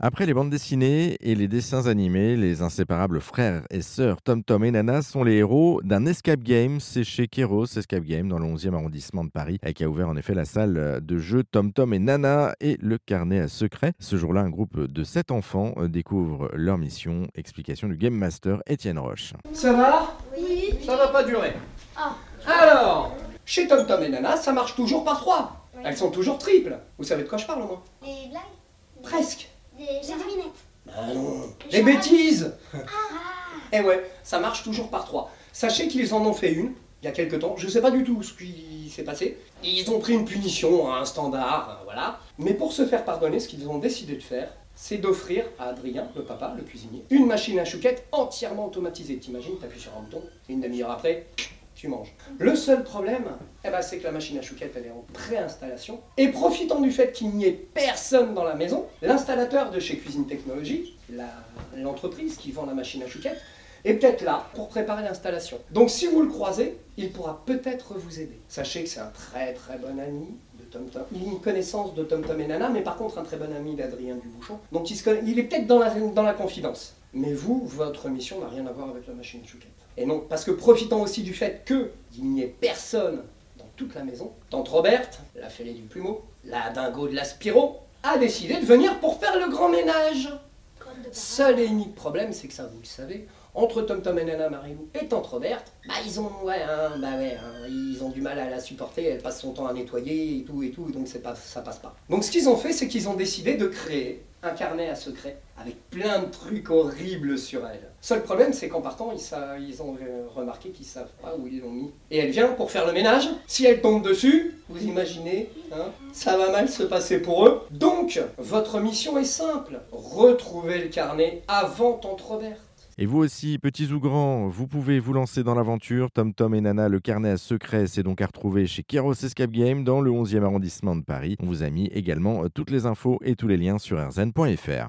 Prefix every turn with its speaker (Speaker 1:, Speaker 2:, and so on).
Speaker 1: Après les bandes dessinées et les dessins animés, les inséparables frères et sœurs Tom Tom et Nana sont les héros d'un escape game. C'est chez Keros Escape Game dans le 11e arrondissement de Paris qui a ouvert en effet la salle de jeu Tom Tom et Nana et le carnet à secret. Ce jour-là, un groupe de 7 enfants découvre leur mission. Explication du Game Master Étienne Roche.
Speaker 2: Ça va?
Speaker 3: Oui.
Speaker 2: Ça va pas durer.
Speaker 3: Ah.
Speaker 2: Alors, chez Tom Tom et Nana, ça marche toujours par trois. Elles sont toujours triples. Vous savez de quoi je parle au moins?
Speaker 3: Les blagues?
Speaker 2: Presque.
Speaker 3: Des devinettes.
Speaker 2: Ah non.
Speaker 3: Les
Speaker 2: Les bêtises Eh ouais, ça marche toujours par trois. Sachez qu'ils en ont fait une, il y a quelque temps. Je sais pas du tout ce qui s'est passé. Ils ont pris une punition, un standard, euh, voilà. Mais pour se faire pardonner, ce qu'ils ont décidé de faire, c'est d'offrir à Adrien, le papa, le cuisinier, une machine à chouquette entièrement automatisée. T'imagines, t'appuies sur un bouton, et une demi-heure après, tu manges. Le seul problème, eh ben, c'est que la machine à chouquette, elle est en préinstallation. Et profitant du fait qu'il n'y ait personne dans la maison, l'installateur de chez Cuisine Technologie, l'entreprise qui vend la machine à chouquette, est peut-être là pour préparer l'installation. Donc si vous le croisez, il pourra peut-être vous aider. Sachez que c'est un très très bon ami de Tom Tom. Il a une connaissance de Tom Tom et Nana, mais par contre un très bon ami d'Adrien Dubouchon. Donc il, il est peut-être dans la, dans la confidence. Mais vous, votre mission n'a rien à voir avec la machine chouquette. Et non, parce que profitant aussi du fait qu'il n'y ait personne dans toute la maison, Tante Roberte, la fêlée du plumeau, la dingo de la Spiro, a décidé de venir pour faire le grand ménage. Seul et unique problème, c'est que ça, vous le savez, entre Tom Tom et Nana Marilou et Tante Roberte, bah ils ont, ouais, hein, bah ouais, hein, ils ont du mal à la supporter, elle passe son temps à nettoyer et tout et tout, donc c'est pas, ça passe pas. Donc ce qu'ils ont fait, c'est qu'ils ont décidé de créer un carnet à secret avec plein de trucs horribles sur elle. Seul problème, c'est qu'en partant, ils, ils ont remarqué qu'ils savent pas où ils l'ont mis. Et elle vient pour faire le ménage. Si elle tombe dessus, vous imaginez, hein, ça va mal se passer pour eux. Donc, votre mission est simple retrouver le carnet avant Tante.
Speaker 1: Et vous aussi, petits ou grands, vous pouvez vous lancer dans l'aventure. Tom Tom et Nana, le carnet à secret, c'est donc à retrouver chez Keros Escape Game dans le 11e arrondissement de Paris. On vous a mis également euh, toutes les infos et tous les liens sur rzn.fr.